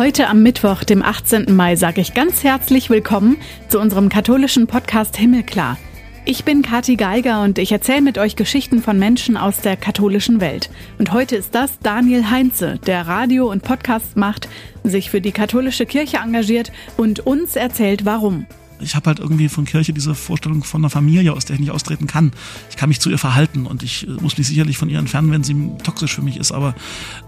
Heute am Mittwoch, dem 18. Mai, sage ich ganz herzlich willkommen zu unserem katholischen Podcast Himmelklar. Ich bin Kathi Geiger und ich erzähle mit euch Geschichten von Menschen aus der katholischen Welt. Und heute ist das Daniel Heinze, der Radio und Podcast macht, sich für die katholische Kirche engagiert und uns erzählt, warum. Ich habe halt irgendwie von Kirche diese Vorstellung von einer Familie, aus der ich nicht austreten kann. Ich kann mich zu ihr verhalten und ich äh, muss mich sicherlich von ihr entfernen, wenn sie toxisch für mich ist, aber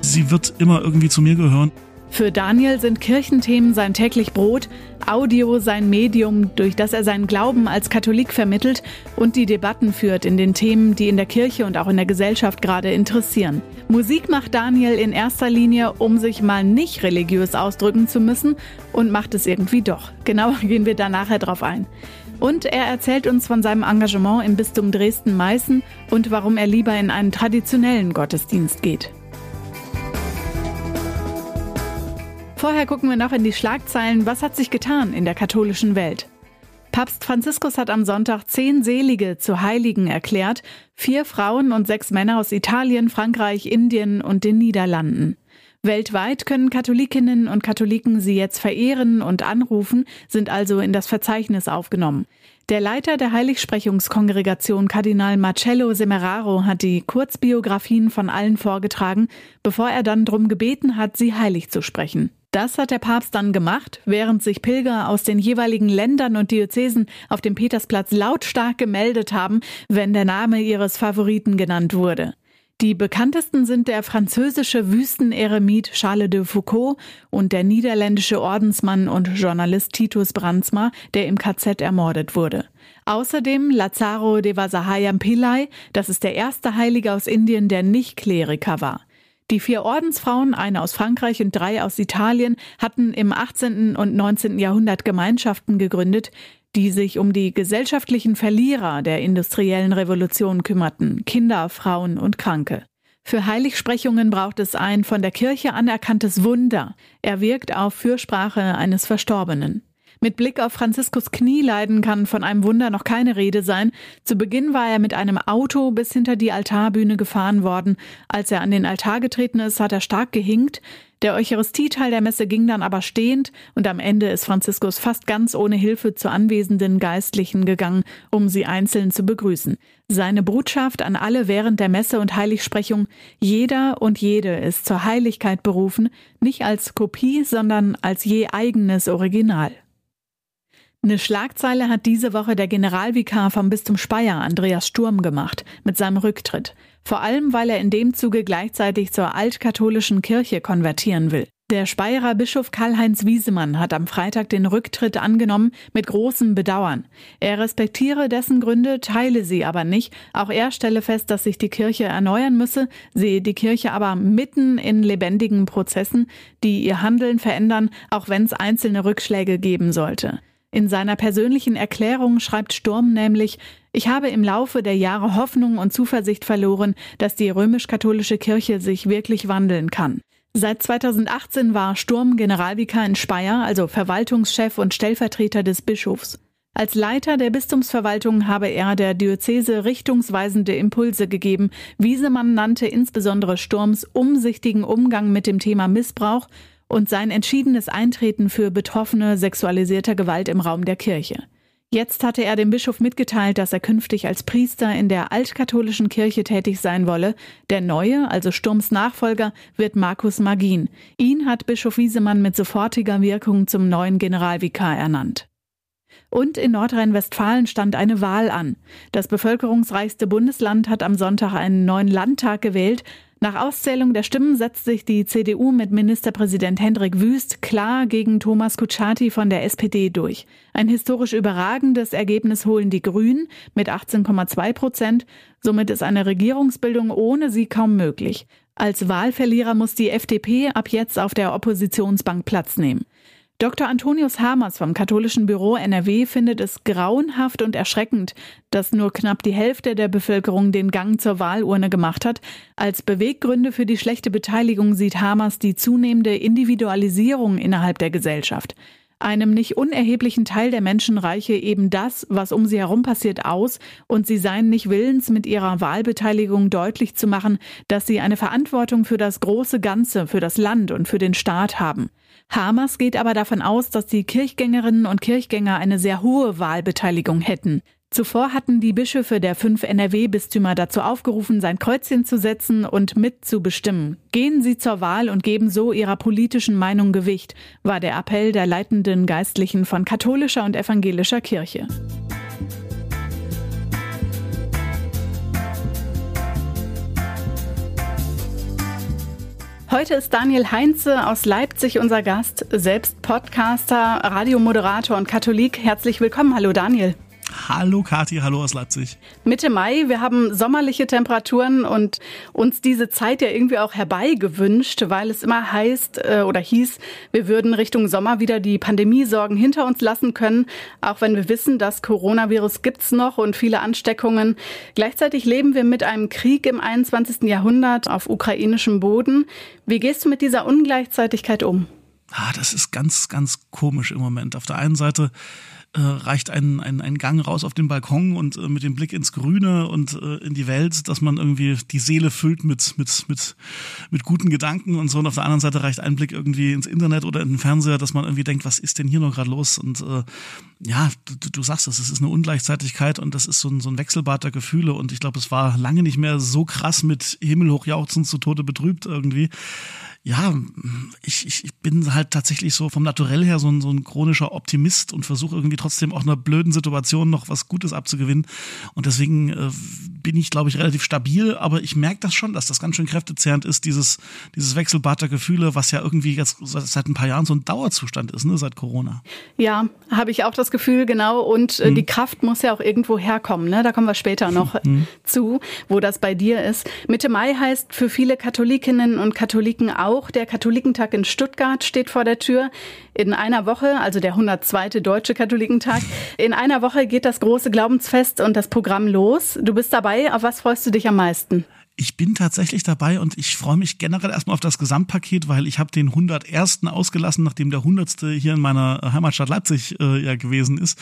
sie wird immer irgendwie zu mir gehören. Für Daniel sind Kirchenthemen sein täglich Brot, Audio sein Medium, durch das er seinen Glauben als Katholik vermittelt und die Debatten führt in den Themen, die in der Kirche und auch in der Gesellschaft gerade interessieren. Musik macht Daniel in erster Linie, um sich mal nicht religiös ausdrücken zu müssen und macht es irgendwie doch. Genauer gehen wir da nachher drauf ein. Und er erzählt uns von seinem Engagement im Bistum Dresden-Meißen und warum er lieber in einen traditionellen Gottesdienst geht. Vorher gucken wir noch in die Schlagzeilen. Was hat sich getan in der katholischen Welt? Papst Franziskus hat am Sonntag zehn Selige zu Heiligen erklärt, vier Frauen und sechs Männer aus Italien, Frankreich, Indien und den Niederlanden. Weltweit können Katholikinnen und Katholiken sie jetzt verehren und anrufen, sind also in das Verzeichnis aufgenommen. Der Leiter der Heiligsprechungskongregation Kardinal Marcello Semeraro hat die Kurzbiografien von allen vorgetragen, bevor er dann darum gebeten hat, sie heilig zu sprechen. Das hat der Papst dann gemacht, während sich Pilger aus den jeweiligen Ländern und Diözesen auf dem Petersplatz lautstark gemeldet haben, wenn der Name ihres Favoriten genannt wurde. Die bekanntesten sind der französische Wüsteneremit Charles de Foucault und der niederländische Ordensmann und Journalist Titus Brandsma, der im KZ ermordet wurde. Außerdem Lazaro de Vasahayam Pillai, das ist der erste Heilige aus Indien, der nicht Kleriker war. Die vier Ordensfrauen, eine aus Frankreich und drei aus Italien, hatten im 18. und 19. Jahrhundert Gemeinschaften gegründet, die sich um die gesellschaftlichen Verlierer der industriellen Revolution kümmerten, Kinder, Frauen und Kranke. Für Heiligsprechungen braucht es ein von der Kirche anerkanntes Wunder. Er wirkt auf Fürsprache eines Verstorbenen. Mit Blick auf Franziskus Knieleiden kann von einem Wunder noch keine Rede sein. Zu Beginn war er mit einem Auto bis hinter die Altarbühne gefahren worden. Als er an den Altar getreten ist, hat er stark gehinkt. Der Eucharistieteil der Messe ging dann aber stehend und am Ende ist Franziskus fast ganz ohne Hilfe zu anwesenden Geistlichen gegangen, um sie einzeln zu begrüßen. Seine Botschaft an alle während der Messe und Heiligsprechung, jeder und jede ist zur Heiligkeit berufen, nicht als Kopie, sondern als je eigenes Original. Eine Schlagzeile hat diese Woche der Generalvikar vom Bistum Speyer, Andreas Sturm, gemacht, mit seinem Rücktritt. Vor allem, weil er in dem Zuge gleichzeitig zur altkatholischen Kirche konvertieren will. Der Speyerer Bischof Karl-Heinz Wiesemann hat am Freitag den Rücktritt angenommen mit großem Bedauern. Er respektiere dessen Gründe, teile sie aber nicht. Auch er stelle fest, dass sich die Kirche erneuern müsse, sehe die Kirche aber mitten in lebendigen Prozessen, die ihr Handeln verändern, auch wenn es einzelne Rückschläge geben sollte. In seiner persönlichen Erklärung schreibt Sturm nämlich, ich habe im Laufe der Jahre Hoffnung und Zuversicht verloren, dass die römisch-katholische Kirche sich wirklich wandeln kann. Seit 2018 war Sturm Generalvikar in Speyer, also Verwaltungschef und Stellvertreter des Bischofs. Als Leiter der Bistumsverwaltung habe er der Diözese richtungsweisende Impulse gegeben. Wiesemann nannte insbesondere Sturms umsichtigen Umgang mit dem Thema Missbrauch und sein entschiedenes Eintreten für Betroffene sexualisierter Gewalt im Raum der Kirche. Jetzt hatte er dem Bischof mitgeteilt, dass er künftig als Priester in der altkatholischen Kirche tätig sein wolle. Der neue, also Sturms Nachfolger, wird Markus Magin. Ihn hat Bischof Wiesemann mit sofortiger Wirkung zum neuen Generalvikar ernannt. Und in Nordrhein-Westfalen stand eine Wahl an. Das bevölkerungsreichste Bundesland hat am Sonntag einen neuen Landtag gewählt. Nach Auszählung der Stimmen setzt sich die CDU mit Ministerpräsident Hendrik Wüst klar gegen Thomas Kutschaty von der SPD durch. Ein historisch überragendes Ergebnis holen die Grünen mit 18,2 Prozent. Somit ist eine Regierungsbildung ohne sie kaum möglich. Als Wahlverlierer muss die FDP ab jetzt auf der Oppositionsbank Platz nehmen. Dr. Antonius Hamers vom katholischen Büro NRW findet es grauenhaft und erschreckend, dass nur knapp die Hälfte der Bevölkerung den Gang zur Wahlurne gemacht hat. Als Beweggründe für die schlechte Beteiligung sieht Hamers die zunehmende Individualisierung innerhalb der Gesellschaft. Einem nicht unerheblichen Teil der Menschen reiche eben das, was um sie herum passiert, aus, und sie seien nicht willens, mit ihrer Wahlbeteiligung deutlich zu machen, dass sie eine Verantwortung für das große Ganze, für das Land und für den Staat haben. Hamers geht aber davon aus, dass die Kirchgängerinnen und Kirchgänger eine sehr hohe Wahlbeteiligung hätten. Zuvor hatten die Bischöfe der fünf NRW-Bistümer dazu aufgerufen, sein Kreuzchen zu setzen und mitzubestimmen. Gehen Sie zur Wahl und geben so Ihrer politischen Meinung Gewicht, war der Appell der leitenden Geistlichen von katholischer und evangelischer Kirche. Heute ist Daniel Heinze aus Leipzig unser Gast, selbst Podcaster, Radiomoderator und Katholik. Herzlich willkommen. Hallo Daniel. Hallo Kathi, hallo aus Leipzig. Mitte Mai, wir haben sommerliche Temperaturen und uns diese Zeit ja irgendwie auch herbeigewünscht, weil es immer heißt äh, oder hieß, wir würden Richtung Sommer wieder die Pandemiesorgen hinter uns lassen können, auch wenn wir wissen, das Coronavirus gibt's noch und viele Ansteckungen. Gleichzeitig leben wir mit einem Krieg im 21. Jahrhundert auf ukrainischem Boden. Wie gehst du mit dieser Ungleichzeitigkeit um? Ah, das ist ganz, ganz komisch im Moment. Auf der einen Seite äh, reicht ein, ein, ein Gang raus auf den Balkon und äh, mit dem Blick ins Grüne und äh, in die Welt, dass man irgendwie die Seele füllt mit, mit, mit, mit guten Gedanken und so. Und auf der anderen Seite reicht ein Blick irgendwie ins Internet oder in den Fernseher, dass man irgendwie denkt, was ist denn hier noch gerade los? Und äh, ja, du, du sagst es, es ist eine Ungleichzeitigkeit und das ist so ein, so ein Wechselbad der Gefühle. Und ich glaube, es war lange nicht mehr so krass mit Himmelhochjauchzen zu Tode betrübt irgendwie ja, ich, ich, ich bin halt tatsächlich so vom Naturell her so ein, so ein chronischer Optimist und versuche irgendwie trotzdem auch einer blöden Situation noch was Gutes abzugewinnen. Und deswegen äh, bin ich, glaube ich, relativ stabil, aber ich merke das schon, dass das ganz schön kräftezehrend ist, dieses, dieses Wechselbad der Gefühle, was ja irgendwie jetzt seit ein paar Jahren so ein Dauerzustand ist, ne, seit Corona. Ja, habe ich auch das Gefühl, genau. Und äh, hm. die Kraft muss ja auch irgendwo herkommen. Ne? Da kommen wir später noch hm. zu, wo das bei dir ist. Mitte Mai heißt für viele Katholikinnen und Katholiken auch, auch der Katholikentag in Stuttgart steht vor der Tür. In einer Woche, also der 102. Deutsche Katholikentag, in einer Woche geht das große Glaubensfest und das Programm los. Du bist dabei. Auf was freust du dich am meisten? Ich bin tatsächlich dabei und ich freue mich generell erstmal auf das Gesamtpaket, weil ich habe den 101. ausgelassen, nachdem der 100. hier in meiner Heimatstadt Leipzig äh, ja gewesen ist.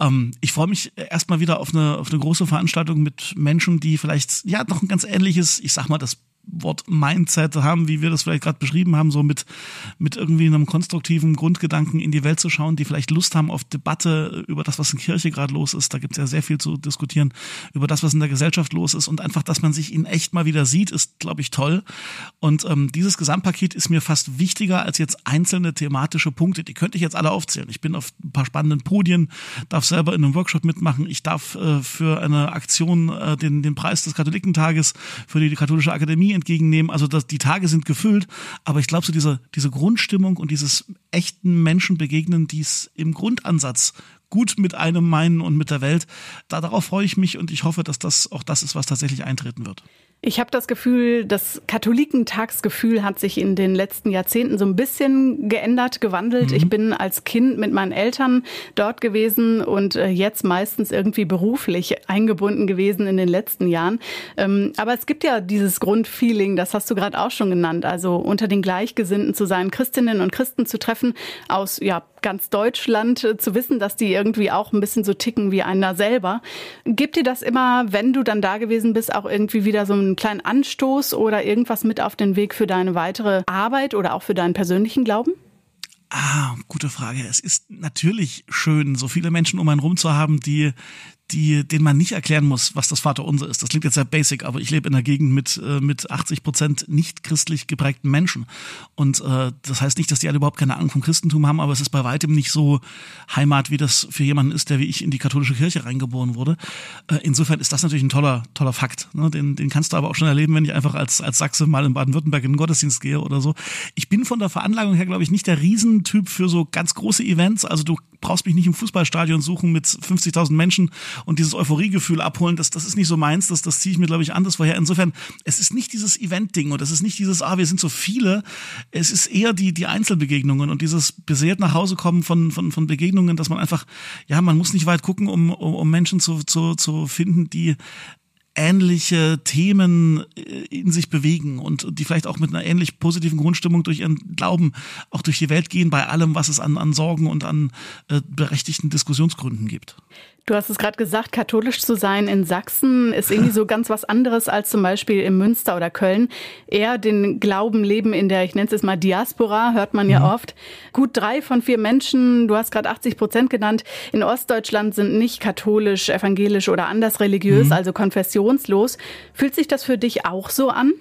Ähm, ich freue mich erstmal wieder auf eine, auf eine große Veranstaltung mit Menschen, die vielleicht ja noch ein ganz ähnliches, ich sag mal, das Wort Mindset haben, wie wir das vielleicht gerade beschrieben haben, so mit, mit irgendwie einem konstruktiven Grundgedanken in die Welt zu schauen, die vielleicht Lust haben auf Debatte über das, was in Kirche gerade los ist. Da gibt es ja sehr viel zu diskutieren, über das, was in der Gesellschaft los ist. Und einfach, dass man sich in echt mal wieder sieht, ist, glaube ich, toll. Und ähm, dieses Gesamtpaket ist mir fast wichtiger als jetzt einzelne thematische Punkte. Die könnte ich jetzt alle aufzählen. Ich bin auf ein paar spannenden Podien, darf selber in einem Workshop mitmachen. Ich darf äh, für eine Aktion äh, den, den Preis des Katholikentages für die Katholische Akademie entgegennehmen. Also das, die Tage sind gefüllt, aber ich glaube, so diese, diese Grundstimmung und dieses echten Menschen begegnen, die es im Grundansatz gut mit einem meinen und mit der Welt, da, darauf freue ich mich und ich hoffe, dass das auch das ist, was tatsächlich eintreten wird. Ich habe das Gefühl, das Katholikentagsgefühl hat sich in den letzten Jahrzehnten so ein bisschen geändert, gewandelt. Mhm. Ich bin als Kind mit meinen Eltern dort gewesen und äh, jetzt meistens irgendwie beruflich eingebunden gewesen in den letzten Jahren. Ähm, aber es gibt ja dieses Grundfeeling, das hast du gerade auch schon genannt, also unter den Gleichgesinnten zu sein, Christinnen und Christen zu treffen aus ja ganz Deutschland, äh, zu wissen, dass die irgendwie auch ein bisschen so ticken wie einer selber. Gibt dir das immer, wenn du dann da gewesen bist, auch irgendwie wieder so ein einen kleinen Anstoß oder irgendwas mit auf den Weg für deine weitere Arbeit oder auch für deinen persönlichen Glauben? Ah, gute Frage. Es ist natürlich schön, so viele Menschen um einen rum zu haben, die die, denen man nicht erklären muss, was das Vaterunser ist. Das klingt jetzt sehr basic, aber ich lebe in einer Gegend mit, äh, mit 80 Prozent nicht christlich geprägten Menschen. Und äh, das heißt nicht, dass die alle überhaupt keine Ahnung vom Christentum haben, aber es ist bei weitem nicht so Heimat, wie das für jemanden ist, der wie ich in die katholische Kirche reingeboren wurde. Äh, insofern ist das natürlich ein toller, toller Fakt. Ne? Den, den kannst du aber auch schon erleben, wenn ich einfach als, als Sachse mal in Baden-Württemberg in den Gottesdienst gehe oder so. Ich bin von der Veranlagung her, glaube ich, nicht der Riesentyp für so ganz große Events. Also du brauchst mich nicht im Fußballstadion suchen mit 50.000 Menschen und dieses Euphoriegefühl abholen, das, das ist nicht so meins, das, das ziehe ich mir, glaube ich, anders vorher. Insofern, es ist nicht dieses Event-Ding und es ist nicht dieses, ah, wir sind so viele, es ist eher die, die Einzelbegegnungen und dieses beseelt nach Hause kommen von, von, von Begegnungen, dass man einfach, ja, man muss nicht weit gucken, um, um, um Menschen zu, zu, zu finden, die ähnliche Themen äh, in sich bewegen und die vielleicht auch mit einer ähnlich positiven Grundstimmung durch ihren Glauben auch durch die Welt gehen bei allem, was es an, an Sorgen und an äh, berechtigten Diskussionsgründen gibt. Du hast es gerade gesagt, katholisch zu sein in Sachsen ist irgendwie so ganz was anderes als zum Beispiel in Münster oder Köln. Eher den Glauben leben in der, ich nenne es jetzt mal Diaspora, hört man ja mhm. oft. Gut drei von vier Menschen, du hast gerade 80 Prozent genannt, in Ostdeutschland sind nicht katholisch, evangelisch oder anders religiös, mhm. also konfessionslos. Fühlt sich das für dich auch so an?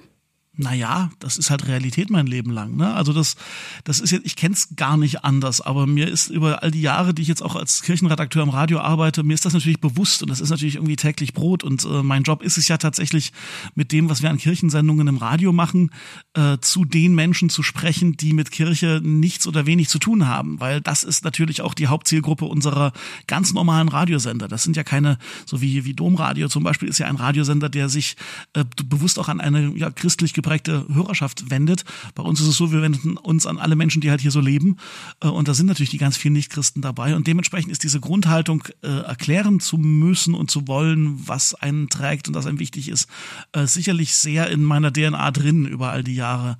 Naja, das ist halt Realität mein Leben lang. Ne? Also das, das ist jetzt, ich kenne es gar nicht anders, aber mir ist über all die Jahre, die ich jetzt auch als Kirchenredakteur im Radio arbeite, mir ist das natürlich bewusst und das ist natürlich irgendwie täglich Brot. Und äh, mein Job ist es ja tatsächlich, mit dem, was wir an Kirchensendungen im Radio machen, äh, zu den Menschen zu sprechen, die mit Kirche nichts oder wenig zu tun haben. Weil das ist natürlich auch die Hauptzielgruppe unserer ganz normalen Radiosender. Das sind ja keine, so wie, wie Domradio zum Beispiel, ist ja ein Radiosender, der sich äh, bewusst auch an eine ja, christlich geprägte Hörerschaft wendet. Bei uns ist es so, wir wenden uns an alle Menschen, die halt hier so leben. Äh, und da sind natürlich die ganz vielen Nichtchristen dabei. Und dementsprechend ist diese Grundhaltung, äh, erklären zu müssen und zu wollen, was einen trägt und was einem wichtig ist, äh, sicherlich sehr in meiner DNA drin über all die Jahre.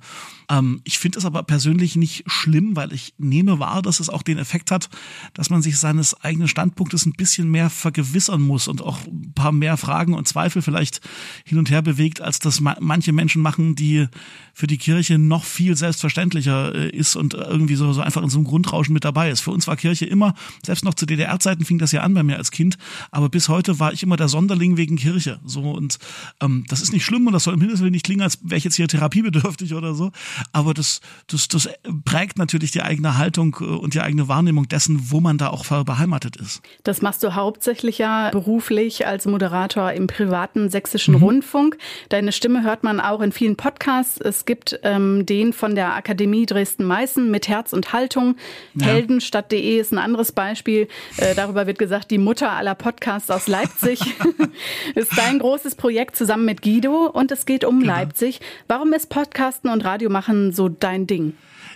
Ähm, ich finde es aber persönlich nicht schlimm, weil ich nehme wahr, dass es auch den Effekt hat, dass man sich seines eigenen Standpunktes ein bisschen mehr vergewissern muss und auch ein paar mehr Fragen und Zweifel vielleicht hin und her bewegt, als das manche Menschen machen, die für die Kirche noch viel selbstverständlicher äh, ist und irgendwie so, so einfach in so einem Grundrauschen mit dabei ist. Für uns war Kirche immer, selbst noch zu DDR-Zeiten fing das ja an bei mir als Kind, aber bis heute war ich immer der Sonderling wegen Kirche. So und ähm, das ist nicht schlimm und das soll im Himmelswillen nicht klingen, als wäre ich jetzt hier therapiebedürftig oder so aber das, das, das prägt natürlich die eigene Haltung äh, und die eigene Wahrnehmung dessen, wo man da auch beheimatet ist. Das machst du hauptsächlich ja beruflich als Moderator im privaten sächsischen mhm. Rundfunk. Deine Stimme hört man auch in vielen Podcasts. Es gibt ähm, den von der Akademie Dresden-Meißen mit Herz und Haltung. Ja. Heldenstadt.de ist ein anderes Beispiel. Äh, darüber wird gesagt, die Mutter aller Podcasts aus Leipzig ist dein großes Projekt zusammen mit Guido und es geht um genau. Leipzig. Warum ist Podcasten und Radiomachen machen so dein Ding?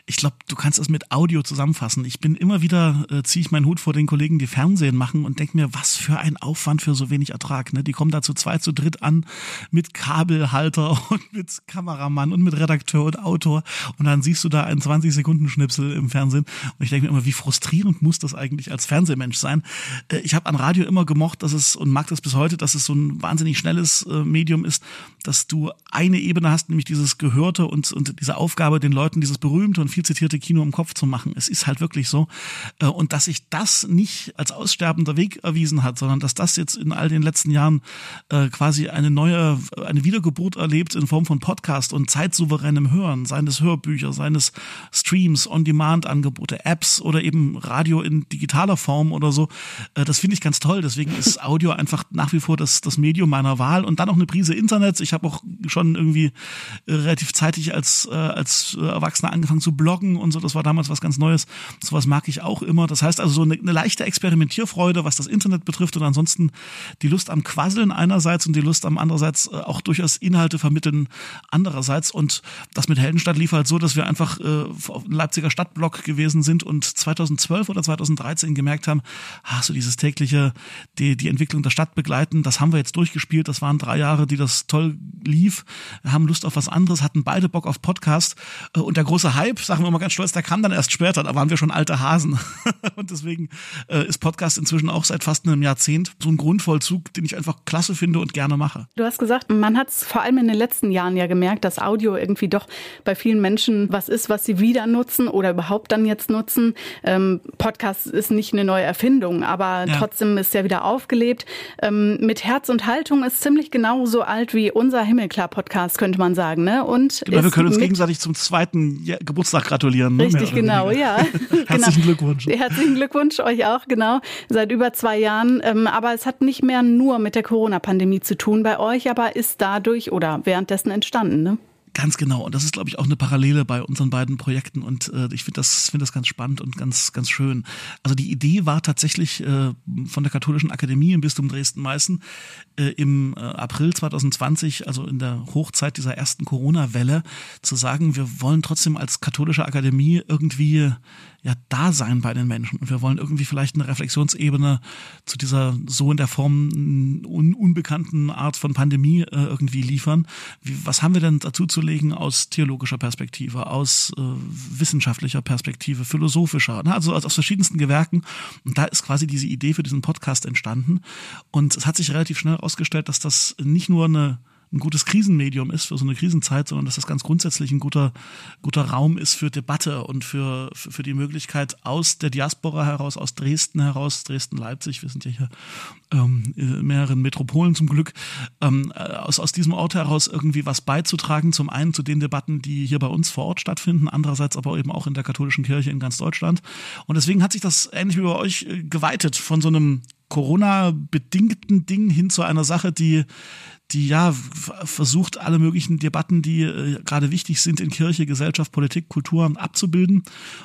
ich glaube, du kannst es mit Audio zusammenfassen. Ich bin immer wieder, äh, ziehe ich meinen Hut vor den Kollegen, die Fernsehen machen und denke mir, was für ein Aufwand für so wenig Ertrag. Ne? Die kommen da zu zweit, zu dritt an mit Kabelhalter und mit Kameramann und mit Redakteur und Autor und dann siehst du da einen 20-Sekunden-Schnipsel im Fernsehen und ich denke mir immer, wie frustrierend muss das eigentlich als Fernsehmensch sein? Äh, ich habe an Radio immer gemocht, dass es und mag das bis heute, dass es so ein wahnsinnig schnelles äh, Medium ist, dass du eine Ebene hast, nämlich dieses Gehörte und, und diese Aufgabe, den Leuten dieses berühmte und viel zitierte Kino im Kopf zu machen. Es ist halt wirklich so. Äh, und dass sich das nicht als aussterbender Weg erwiesen hat, sondern dass das jetzt in all den letzten Jahren äh, quasi eine neue, eine Wiedergeburt erlebt in Form von Podcast und zeitsouveränem Hören, seines Hörbücher, seines Streams, On-Demand-Angebote, Apps oder eben Radio in digitaler Form oder so. Äh, das finde ich ganz toll. Deswegen ist Audio einfach nach wie vor das, das Medium meiner Wahl und dann noch eine Prise Internet. Ich habe auch schon irgendwie relativ zeitig als, als Erwachsener angefangen zu bloggen und so, das war damals was ganz Neues. Sowas mag ich auch immer. Das heißt also so eine, eine leichte Experimentierfreude, was das Internet betrifft und ansonsten die Lust am Quasseln einerseits und die Lust am andererseits äh, auch durchaus Inhalte vermitteln andererseits. Und das mit Heldenstadt lief halt so, dass wir einfach äh, Leipziger Stadtblock gewesen sind und 2012 oder 2013 gemerkt haben, ach, so dieses tägliche, die, die Entwicklung der Stadt begleiten, das haben wir jetzt durchgespielt. Das waren drei Jahre, die das toll lief. Wir haben Lust auf was anderes, hatten beide Bock auf Podcast. Äh, und der große Hype, sagen wir mal ganz stolz, der kam dann erst später, da waren wir schon alte Hasen. und deswegen äh, ist Podcast inzwischen auch seit fast einem Jahrzehnt so ein Grundvollzug, den ich einfach klasse finde und gerne mache. Du hast gesagt, man hat es vor allem in den letzten Jahren ja gemerkt, dass Audio irgendwie doch bei vielen Menschen was ist, was sie wieder nutzen oder überhaupt dann jetzt nutzen. Ähm, Podcast ist nicht eine neue Erfindung, aber ja. trotzdem ist ja wieder aufgelebt. Ähm, mit Herz und Haltung ist ziemlich genauso alt wie unser Himmelklar-Podcast, könnte man sagen. Ne? Und genau, wir können uns gegenseitig zum zweiten Geburtstag gratulieren. Ne? Richtig, genau, ja. Herzlichen genau. Glückwunsch. Herzlichen Glückwunsch euch auch, genau. Seit über zwei Jahren. Ähm, aber es hat nicht mehr nur mit der Corona-Pandemie zu tun bei euch, aber ist dadurch oder währenddessen entstanden, ne? Ganz genau. Und das ist, glaube ich, auch eine Parallele bei unseren beiden Projekten. Und äh, ich finde das, finde das ganz spannend und ganz, ganz schön. Also die Idee war tatsächlich äh, von der Katholischen Akademie im Bistum Dresden-Meißen äh, im äh, April 2020, also in der Hochzeit dieser ersten Corona-Welle, zu sagen, wir wollen trotzdem als katholische Akademie irgendwie ja da sein bei den Menschen. Und wir wollen irgendwie vielleicht eine Reflexionsebene zu dieser so in der Form un unbekannten Art von Pandemie äh, irgendwie liefern. Wie, was haben wir denn dazu zu darzulegen aus theologischer Perspektive, aus äh, wissenschaftlicher Perspektive, philosophischer, ne? also aus, aus verschiedensten Gewerken. Und da ist quasi diese Idee für diesen Podcast entstanden. Und es hat sich relativ schnell herausgestellt, dass das nicht nur eine ein gutes Krisenmedium ist für so eine Krisenzeit, sondern dass das ganz grundsätzlich ein guter, guter Raum ist für Debatte und für, für die Möglichkeit aus der Diaspora heraus, aus Dresden heraus, Dresden-Leipzig, wir sind ja hier ähm, mehreren Metropolen zum Glück, ähm, aus, aus diesem Ort heraus irgendwie was beizutragen, zum einen zu den Debatten, die hier bei uns vor Ort stattfinden, andererseits aber eben auch in der katholischen Kirche in ganz Deutschland. Und deswegen hat sich das ähnlich wie bei euch äh, geweitet von so einem Corona-bedingten Ding hin zu einer Sache, die die ja versucht, alle möglichen Debatten, die äh, gerade wichtig sind in Kirche, Gesellschaft, Politik, Kultur abzubilden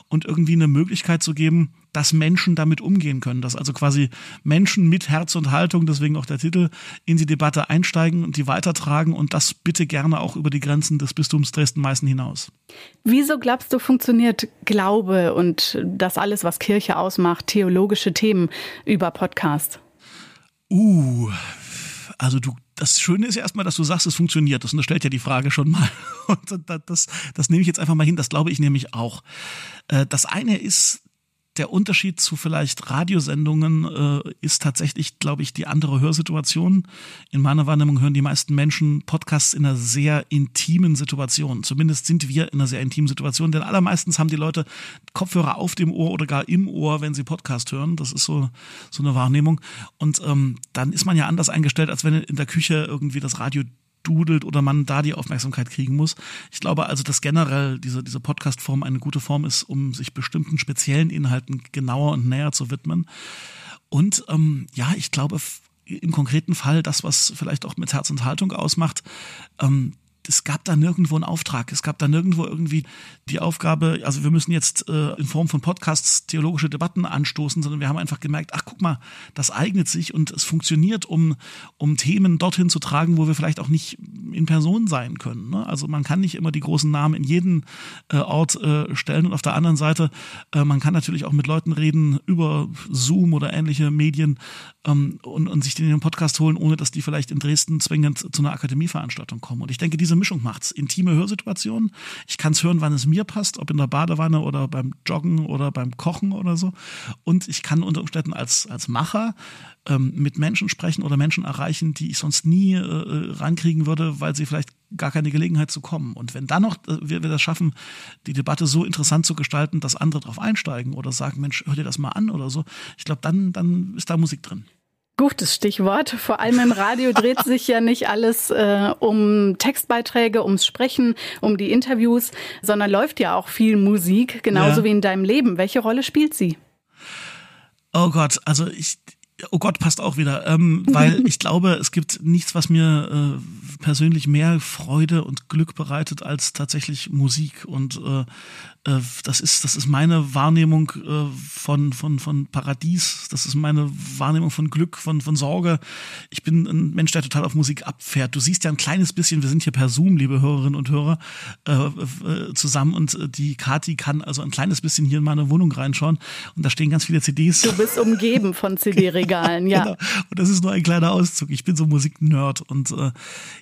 und irgendwie eine Möglichkeit zu geben, dass Menschen damit umgehen können, dass also quasi Menschen mit Herz und Haltung, deswegen auch der Titel, in die Debatte einsteigen und die weitertragen und das bitte gerne auch über die Grenzen des Bistums Dresden-Meißen hinaus. Wieso glaubst du, funktioniert Glaube und das alles, was Kirche ausmacht, theologische Themen über Podcast? Uh, also du, das Schöne ist ja erstmal, dass du sagst, es funktioniert. Das stellt ja die Frage schon mal. Und das, das, das nehme ich jetzt einfach mal hin. Das glaube ich nämlich auch. Äh, das eine ist, der Unterschied zu vielleicht Radiosendungen äh, ist tatsächlich, glaube ich, die andere Hörsituation. In meiner Wahrnehmung hören die meisten Menschen Podcasts in einer sehr intimen Situation. Zumindest sind wir in einer sehr intimen Situation, denn allermeistens haben die Leute Kopfhörer auf dem Ohr oder gar im Ohr, wenn sie Podcast hören. Das ist so, so eine Wahrnehmung. Und ähm, dann ist man ja anders eingestellt, als wenn in der Küche irgendwie das Radio dudelt oder man da die Aufmerksamkeit kriegen muss. Ich glaube also, dass generell diese, diese Podcast-Form eine gute Form ist, um sich bestimmten speziellen Inhalten genauer und näher zu widmen. Und ähm, ja, ich glaube, im konkreten Fall das, was vielleicht auch mit Herz und Haltung ausmacht, ähm, es gab da nirgendwo einen Auftrag. Es gab da nirgendwo irgendwie die Aufgabe, also wir müssen jetzt äh, in Form von Podcasts theologische Debatten anstoßen, sondern wir haben einfach gemerkt, ach guck mal, das eignet sich und es funktioniert, um, um Themen dorthin zu tragen, wo wir vielleicht auch nicht in Person sein können. Ne? Also man kann nicht immer die großen Namen in jeden äh, Ort äh, stellen und auf der anderen Seite, äh, man kann natürlich auch mit Leuten reden über Zoom oder ähnliche Medien ähm, und, und sich den in den Podcast holen, ohne dass die vielleicht in Dresden zwingend zu einer Akademieveranstaltung kommen. Und ich denke, diese Mischung macht's. Intime Hörsituationen. Ich kann es hören, wann es mir passt, ob in der Badewanne oder beim Joggen oder beim Kochen oder so. Und ich kann unter Umständen als, als Macher ähm, mit Menschen sprechen oder Menschen erreichen, die ich sonst nie äh, rankriegen würde, weil sie vielleicht gar keine Gelegenheit zu kommen. Und wenn dann noch äh, wir, wir das schaffen, die Debatte so interessant zu gestalten, dass andere darauf einsteigen oder sagen, Mensch, hör dir das mal an oder so, ich glaube, dann, dann ist da Musik drin. Gutes Stichwort. Vor allem im Radio dreht sich ja nicht alles äh, um Textbeiträge, ums Sprechen, um die Interviews, sondern läuft ja auch viel Musik, genauso ja. wie in deinem Leben. Welche Rolle spielt sie? Oh Gott, also ich, oh Gott, passt auch wieder, ähm, weil ich glaube, es gibt nichts, was mir äh, persönlich mehr Freude und Glück bereitet als tatsächlich Musik und äh, äh, das ist das ist meine Wahrnehmung äh, von von von Paradies, das ist meine Wahrnehmung von Glück, von von Sorge. Ich bin ein Mensch, der total auf Musik abfährt. Du siehst ja ein kleines bisschen, wir sind hier per Zoom, liebe Hörerinnen und Hörer, äh, äh, zusammen und äh, die Kati kann also ein kleines bisschen hier in meine Wohnung reinschauen und da stehen ganz viele CDs. Du bist umgeben von CD-Regalen, ja. Genau. Und das ist nur ein kleiner Auszug. Ich bin so Musiknerd und äh,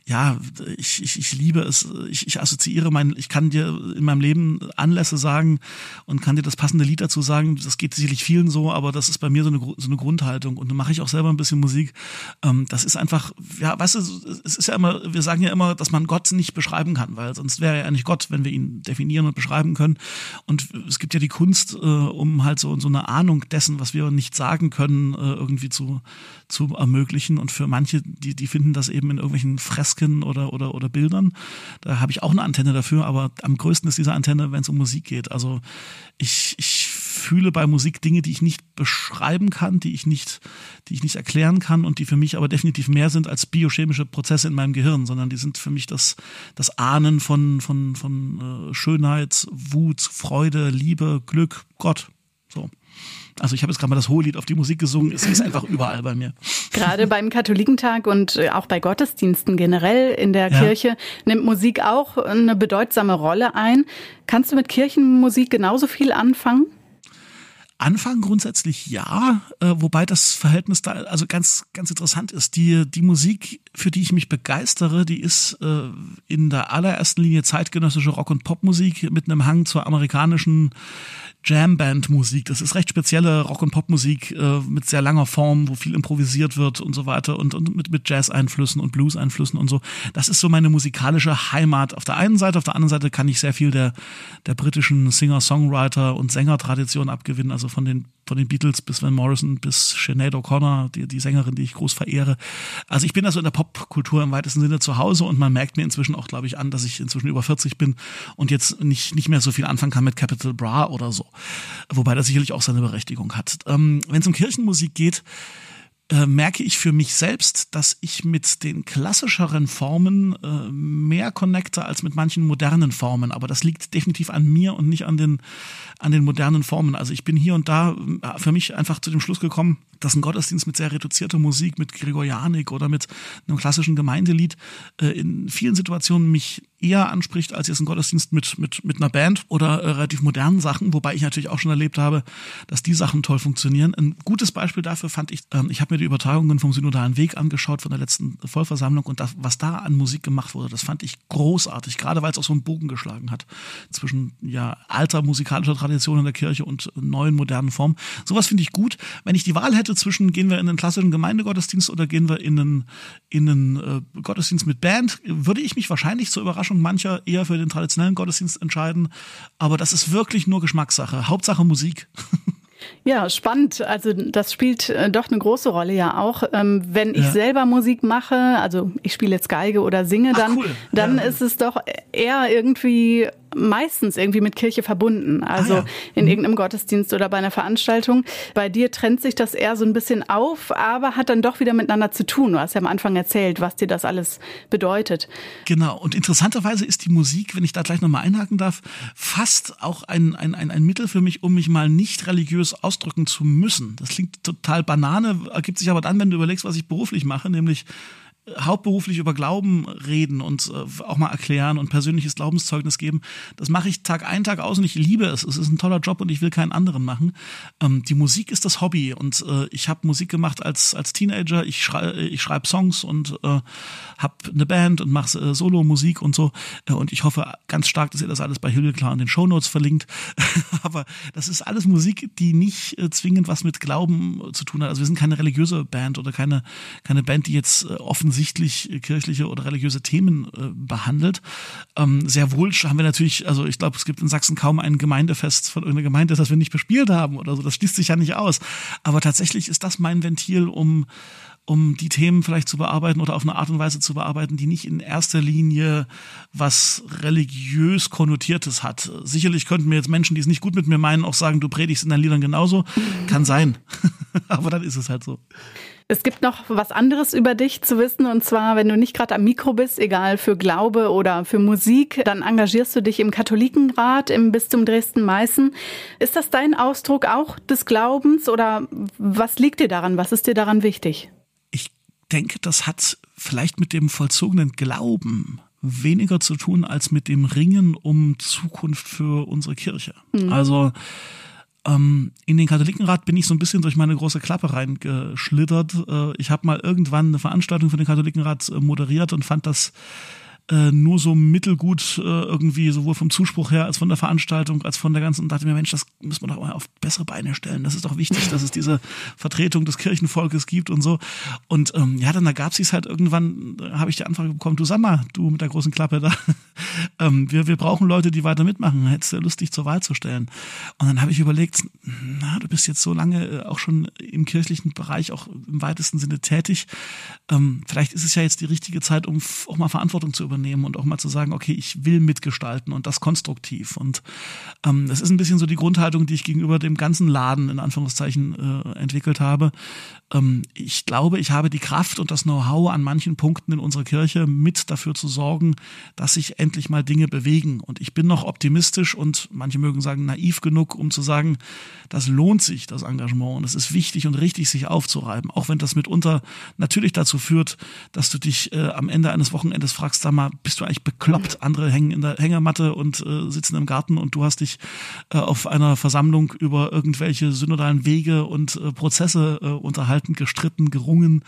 ja, ich, ich, ich liebe es. Ich, ich assoziiere mein, ich kann dir in meinem Leben Anlässe sagen und kann dir das passende Lied dazu sagen. Das geht sicherlich vielen so, aber das ist bei mir so eine, so eine Grundhaltung. Und dann mache ich auch selber ein bisschen Musik. Ähm, das ist einfach, ja, weißt du, es ist ja immer, wir sagen ja immer, dass man Gott nicht beschreiben kann, weil sonst wäre er ja nicht Gott, wenn wir ihn definieren und beschreiben können. Und es gibt ja die Kunst, äh, um halt so, so eine Ahnung dessen, was wir nicht sagen können, äh, irgendwie zu, zu ermöglichen. Und für manche, die, die finden das eben in irgendwelchen Fresken oder, oder, oder Bildern. Da habe ich auch eine Antenne dafür, aber am größten ist diese Antenne, wenn es um Musik geht. Also ich, ich fühle bei Musik Dinge, die ich nicht beschreiben kann, die ich nicht, die ich nicht erklären kann und die für mich aber definitiv mehr sind als biochemische Prozesse in meinem Gehirn, sondern die sind für mich das, das Ahnen von, von, von äh, Schönheit, Wut, Freude, Liebe, Glück, Gott. So. Also ich habe jetzt gerade mal das Hohelied auf die Musik gesungen. Es ist einfach überall bei mir. Gerade beim Katholikentag und äh, auch bei Gottesdiensten generell in der ja. Kirche nimmt Musik auch eine bedeutsame Rolle ein. Kannst du mit Kirchenmusik genauso viel anfangen? Anfang grundsätzlich ja, äh, wobei das Verhältnis da also ganz ganz interessant ist. Die die Musik, für die ich mich begeistere, die ist äh, in der allerersten Linie zeitgenössische Rock und Popmusik mit einem Hang zur amerikanischen Jamband-Musik. Das ist recht spezielle Rock- und Popmusik äh, mit sehr langer Form, wo viel improvisiert wird und so weiter und, und mit, mit Jazz-Einflüssen und Blues-Einflüssen und so. Das ist so meine musikalische Heimat. Auf der einen Seite, auf der anderen Seite kann ich sehr viel der, der britischen Singer-Songwriter und Sänger-Tradition abgewinnen, also von den von den Beatles bis Van Morrison bis Sinead O'Connor, die, die Sängerin, die ich groß verehre. Also ich bin also in der Popkultur im weitesten Sinne zu Hause und man merkt mir inzwischen auch, glaube ich, an, dass ich inzwischen über 40 bin und jetzt nicht, nicht mehr so viel anfangen kann mit Capital Bra oder so. Wobei das sicherlich auch seine Berechtigung hat. Ähm, Wenn es um Kirchenmusik geht, äh, merke ich für mich selbst, dass ich mit den klassischeren Formen äh, mehr connecte als mit manchen modernen Formen. Aber das liegt definitiv an mir und nicht an den, an den modernen Formen. Also ich bin hier und da äh, für mich einfach zu dem Schluss gekommen, dass ein Gottesdienst mit sehr reduzierter Musik, mit Gregorianik oder mit einem klassischen Gemeindelied äh, in vielen Situationen mich eher anspricht als jetzt ein Gottesdienst mit, mit, mit einer Band oder äh, relativ modernen Sachen, wobei ich natürlich auch schon erlebt habe, dass die Sachen toll funktionieren. Ein gutes Beispiel dafür fand ich, ähm, ich habe mir die Übertragungen vom Synodalen Weg angeschaut von der letzten Vollversammlung und das, was da an Musik gemacht wurde, das fand ich großartig, gerade weil es auch so einen Bogen geschlagen hat zwischen ja alter musikalischer Tradition in der Kirche und neuen modernen Formen. Sowas finde ich gut. Wenn ich die Wahl hätte zwischen gehen wir in einen klassischen Gemeindegottesdienst oder gehen wir in einen, in einen äh, Gottesdienst mit Band, würde ich mich wahrscheinlich zur Überraschung Überraschung mancher eher für den traditionellen Gottesdienst entscheiden. Aber das ist wirklich nur Geschmackssache. Hauptsache Musik. Ja, spannend. Also das spielt äh, doch eine große Rolle ja auch. Ähm, wenn ich ja. selber Musik mache, also ich spiele jetzt Geige oder singe, dann, Ach, cool. dann ja. ist es doch eher irgendwie meistens irgendwie mit Kirche verbunden, also ah, ja. in mhm. irgendeinem Gottesdienst oder bei einer Veranstaltung. Bei dir trennt sich das eher so ein bisschen auf, aber hat dann doch wieder miteinander zu tun. Du hast ja am Anfang erzählt, was dir das alles bedeutet. Genau, und interessanterweise ist die Musik, wenn ich da gleich nochmal einhaken darf, fast auch ein, ein, ein, ein Mittel für mich, um mich mal nicht religiös ausdrücken zu müssen. Das klingt total banane, ergibt sich aber dann, wenn du überlegst, was ich beruflich mache, nämlich hauptberuflich über Glauben reden und äh, auch mal erklären und persönliches Glaubenszeugnis geben. Das mache ich Tag ein, Tag aus und ich liebe es. Es ist ein toller Job und ich will keinen anderen machen. Ähm, die Musik ist das Hobby und äh, ich habe Musik gemacht als, als Teenager. Ich, schrei ich schreibe Songs und äh, habe eine Band und mache äh, Solo-Musik und so. Äh, und ich hoffe ganz stark, dass ihr das alles bei Hilgeklar in den Shownotes verlinkt. Aber das ist alles Musik, die nicht äh, zwingend was mit Glauben zu tun hat. Also wir sind keine religiöse Band oder keine, keine Band, die jetzt äh, offensichtlich offensichtlich kirchliche oder religiöse Themen äh, behandelt. Ähm, sehr wohl haben wir natürlich, also ich glaube, es gibt in Sachsen kaum ein Gemeindefest von irgendeiner Gemeinde, das wir nicht bespielt haben oder so. Das schließt sich ja nicht aus. Aber tatsächlich ist das mein Ventil, um um die Themen vielleicht zu bearbeiten oder auf eine Art und Weise zu bearbeiten, die nicht in erster Linie was religiös Konnotiertes hat. Sicherlich könnten mir jetzt Menschen, die es nicht gut mit mir meinen, auch sagen, du predigst in deinen Liedern genauso. Kann sein. Aber dann ist es halt so. Es gibt noch was anderes über dich zu wissen, und zwar, wenn du nicht gerade am Mikro bist, egal für Glaube oder für Musik, dann engagierst du dich im Katholikenrat im Bistum Dresden-Meißen. Ist das dein Ausdruck auch des Glaubens oder was liegt dir daran? Was ist dir daran wichtig? Ich denke, das hat vielleicht mit dem vollzogenen Glauben weniger zu tun als mit dem Ringen um Zukunft für unsere Kirche. Mhm. Also ähm, in den Katholikenrat bin ich so ein bisschen durch meine große Klappe reingeschlittert. Äh, ich habe mal irgendwann eine Veranstaltung für den Katholikenrat äh, moderiert und fand das äh, nur so mittelgut äh, irgendwie, sowohl vom Zuspruch her als von der Veranstaltung, als von der ganzen, und dachte mir, Mensch, das müssen wir doch mal auf bessere Beine stellen. Das ist doch wichtig, dass es diese Vertretung des Kirchenvolkes gibt und so. Und ähm, ja, dann ergab sich halt irgendwann, äh, habe ich die Anfrage bekommen, du sag mal, du mit der großen Klappe da, ähm, wir, wir brauchen Leute, die weiter mitmachen. Hättest du Lust, dich zur Wahl zu stellen? Und dann habe ich überlegt, na, du bist jetzt so lange äh, auch schon im kirchlichen Bereich, auch im weitesten Sinne tätig. Ähm, vielleicht ist es ja jetzt die richtige Zeit, um auch mal Verantwortung zu übernehmen übernehmen und auch mal zu sagen, okay, ich will mitgestalten und das konstruktiv. Und ähm, das ist ein bisschen so die Grundhaltung, die ich gegenüber dem ganzen Laden in Anführungszeichen äh, entwickelt habe. Ähm, ich glaube, ich habe die Kraft und das Know-how an manchen Punkten in unserer Kirche mit dafür zu sorgen, dass sich endlich mal Dinge bewegen. Und ich bin noch optimistisch und manche mögen sagen naiv genug, um zu sagen, das lohnt sich, das Engagement. Und es ist wichtig und richtig, sich aufzureiben. Auch wenn das mitunter natürlich dazu führt, dass du dich äh, am Ende eines Wochenendes fragst, sag mal, bist du eigentlich bekloppt? Andere hängen in der Hängematte und äh, sitzen im Garten und du hast dich äh, auf einer Versammlung über irgendwelche synodalen Wege und äh, Prozesse äh, unterhalten, gestritten, gerungen,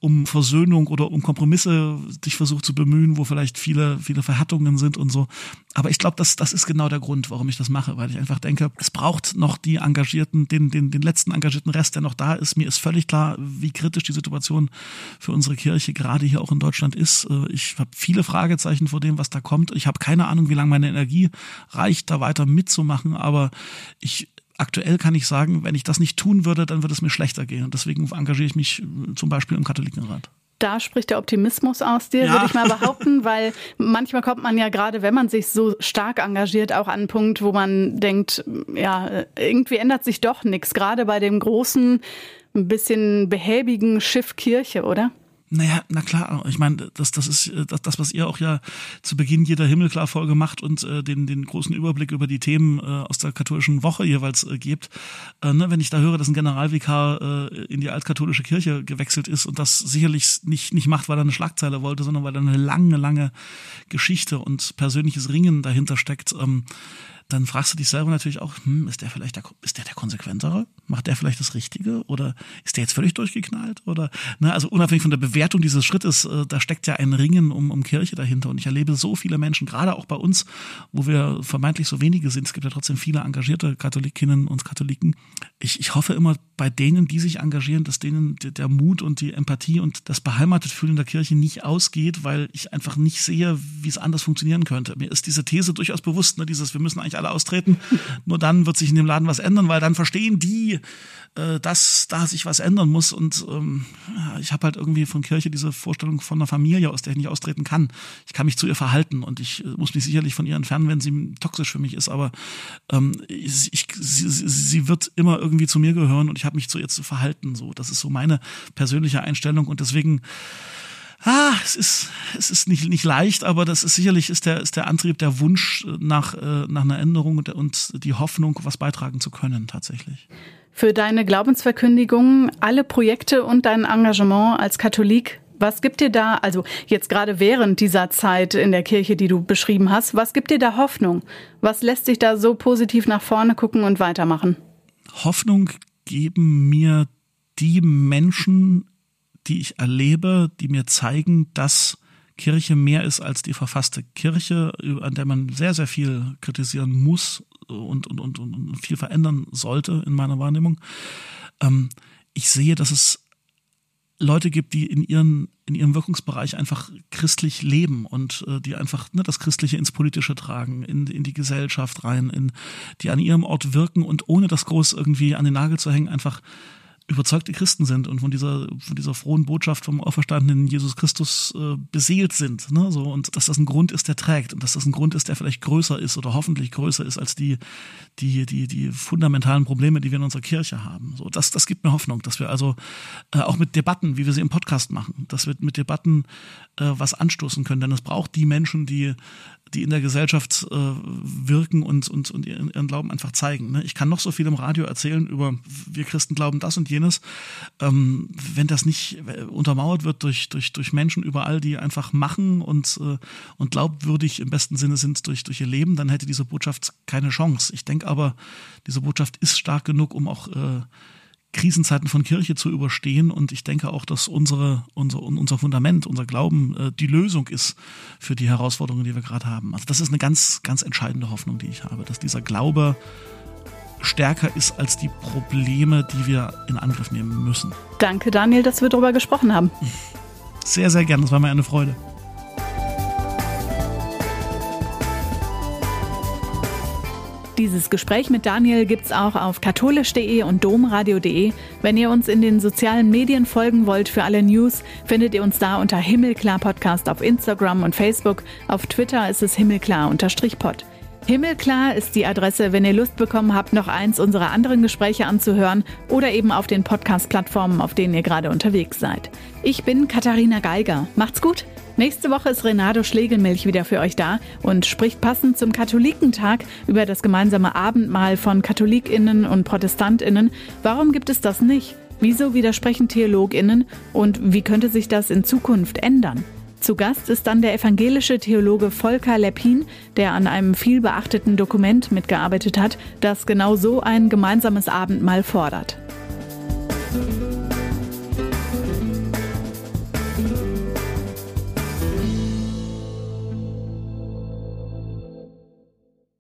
um Versöhnung oder um Kompromisse dich versucht zu bemühen, wo vielleicht viele, viele Verhärtungen sind und so. Aber ich glaube, das, das ist genau der Grund, warum ich das mache, weil ich einfach denke, es braucht noch die Engagierten, den, den, den letzten engagierten Rest, der noch da ist. Mir ist völlig klar, wie kritisch die Situation für unsere Kirche gerade hier auch in Deutschland ist. Äh, ich habe viele Fragezeichen vor dem, was da kommt. Ich habe keine Ahnung, wie lange meine Energie reicht, da weiter mitzumachen, aber ich aktuell kann ich sagen, wenn ich das nicht tun würde, dann würde es mir schlechter gehen. Und deswegen engagiere ich mich äh, zum Beispiel im Katholikenrat da spricht der Optimismus aus dir, ja. würde ich mal behaupten, weil manchmal kommt man ja gerade, wenn man sich so stark engagiert, auch an einen Punkt, wo man denkt, ja, irgendwie ändert sich doch nichts, gerade bei dem großen, ein bisschen behäbigen Schiff Kirche, oder? Naja, na klar, ich meine, das, das ist äh, das, das, was ihr auch ja zu Beginn jeder Himmelklar-Folge macht und äh, den, den großen Überblick über die Themen äh, aus der katholischen Woche jeweils äh, gebt. Äh, ne, wenn ich da höre, dass ein Generalvikar äh, in die altkatholische Kirche gewechselt ist und das sicherlich nicht, nicht macht, weil er eine Schlagzeile wollte, sondern weil da eine lange, lange Geschichte und persönliches Ringen dahinter steckt, ähm, dann fragst du dich selber natürlich auch, hm, ist der vielleicht der, ist der der konsequentere? Macht der vielleicht das Richtige? Oder ist der jetzt völlig durchgeknallt? Oder, ne, also unabhängig von der Bewertung dieses Schrittes, äh, da steckt ja ein Ringen um, um Kirche dahinter. Und ich erlebe so viele Menschen, gerade auch bei uns, wo wir vermeintlich so wenige sind. Es gibt ja trotzdem viele engagierte Katholikinnen und Katholiken. Ich, ich hoffe immer bei denen, die sich engagieren, dass denen der Mut und die Empathie und das Beheimatetfühlen der Kirche nicht ausgeht, weil ich einfach nicht sehe, wie es anders funktionieren könnte. Mir ist diese These durchaus bewusst, ne, dieses, wir müssen eigentlich alle austreten. Nur dann wird sich in dem Laden was ändern, weil dann verstehen die, äh, dass da sich was ändern muss. Und ähm, ich habe halt irgendwie von Kirche diese Vorstellung von einer Familie, aus der ich nicht austreten kann. Ich kann mich zu ihr verhalten und ich äh, muss mich sicherlich von ihr entfernen, wenn sie toxisch für mich ist. Aber ähm, ich, ich, sie, sie wird immer irgendwie zu mir gehören und ich habe mich zu ihr zu verhalten. So, das ist so meine persönliche Einstellung und deswegen ah, es ist, es ist nicht, nicht leicht, aber das ist sicherlich ist der, ist der Antrieb, der Wunsch nach, äh, nach einer Änderung und, und die Hoffnung, was beitragen zu können, tatsächlich. Für deine Glaubensverkündigung, alle Projekte und dein Engagement als Katholik, was gibt dir da, also jetzt gerade während dieser Zeit in der Kirche, die du beschrieben hast, was gibt dir da Hoffnung? Was lässt dich da so positiv nach vorne gucken und weitermachen? Hoffnung geben mir die Menschen, die ich erlebe, die mir zeigen, dass Kirche mehr ist als die verfasste Kirche, an der man sehr, sehr viel kritisieren muss und, und, und, und viel verändern sollte in meiner Wahrnehmung. Ähm, ich sehe, dass es Leute gibt, die in ihren in ihrem Wirkungsbereich einfach christlich leben und äh, die einfach ne, das Christliche ins Politische tragen, in, in die Gesellschaft rein, in die an ihrem Ort wirken und ohne das groß irgendwie an den Nagel zu hängen, einfach überzeugte Christen sind und von dieser, von dieser frohen Botschaft vom auferstandenen Jesus Christus äh, beseelt sind. Ne? So, und dass das ein Grund ist, der trägt und dass das ein Grund ist, der vielleicht größer ist oder hoffentlich größer ist als die, die, die, die fundamentalen Probleme, die wir in unserer Kirche haben. So, das, das gibt mir Hoffnung, dass wir also äh, auch mit Debatten, wie wir sie im Podcast machen, dass wir mit Debatten äh, was anstoßen können. Denn es braucht die Menschen, die die in der Gesellschaft äh, wirken und, und, und ihren, ihren Glauben einfach zeigen. Ne? Ich kann noch so viel im Radio erzählen über, wir Christen glauben das und jenes. Ähm, wenn das nicht äh, untermauert wird durch, durch, durch Menschen überall, die einfach machen und, äh, und glaubwürdig im besten Sinne sind durch, durch ihr Leben, dann hätte diese Botschaft keine Chance. Ich denke aber, diese Botschaft ist stark genug, um auch äh, Krisenzeiten von Kirche zu überstehen. Und ich denke auch, dass unsere, unser, unser Fundament, unser Glauben äh, die Lösung ist für die Herausforderungen, die wir gerade haben. Also das ist eine ganz, ganz entscheidende Hoffnung, die ich habe, dass dieser Glaube stärker ist als die Probleme, die wir in Angriff nehmen müssen. Danke, Daniel, dass wir darüber gesprochen haben. Sehr, sehr gern. Das war mir eine Freude. Dieses Gespräch mit Daniel gibt's auch auf katholisch.de und domradio.de. Wenn ihr uns in den sozialen Medien folgen wollt für alle News, findet ihr uns da unter Himmelklar Podcast auf Instagram und Facebook. Auf Twitter ist es himmelklar-pod. Himmelklar ist die Adresse, wenn ihr Lust bekommen habt, noch eins unserer anderen Gespräche anzuhören oder eben auf den Podcast-Plattformen, auf denen ihr gerade unterwegs seid. Ich bin Katharina Geiger. Macht's gut! Nächste Woche ist Renato Schlegelmilch wieder für euch da und spricht passend zum Katholikentag über das gemeinsame Abendmahl von KatholikInnen und ProtestantInnen. Warum gibt es das nicht? Wieso widersprechen TheologInnen? Und wie könnte sich das in Zukunft ändern? Zu Gast ist dann der evangelische Theologe Volker Leppin, der an einem vielbeachteten Dokument mitgearbeitet hat, das genau so ein gemeinsames Abendmahl fordert.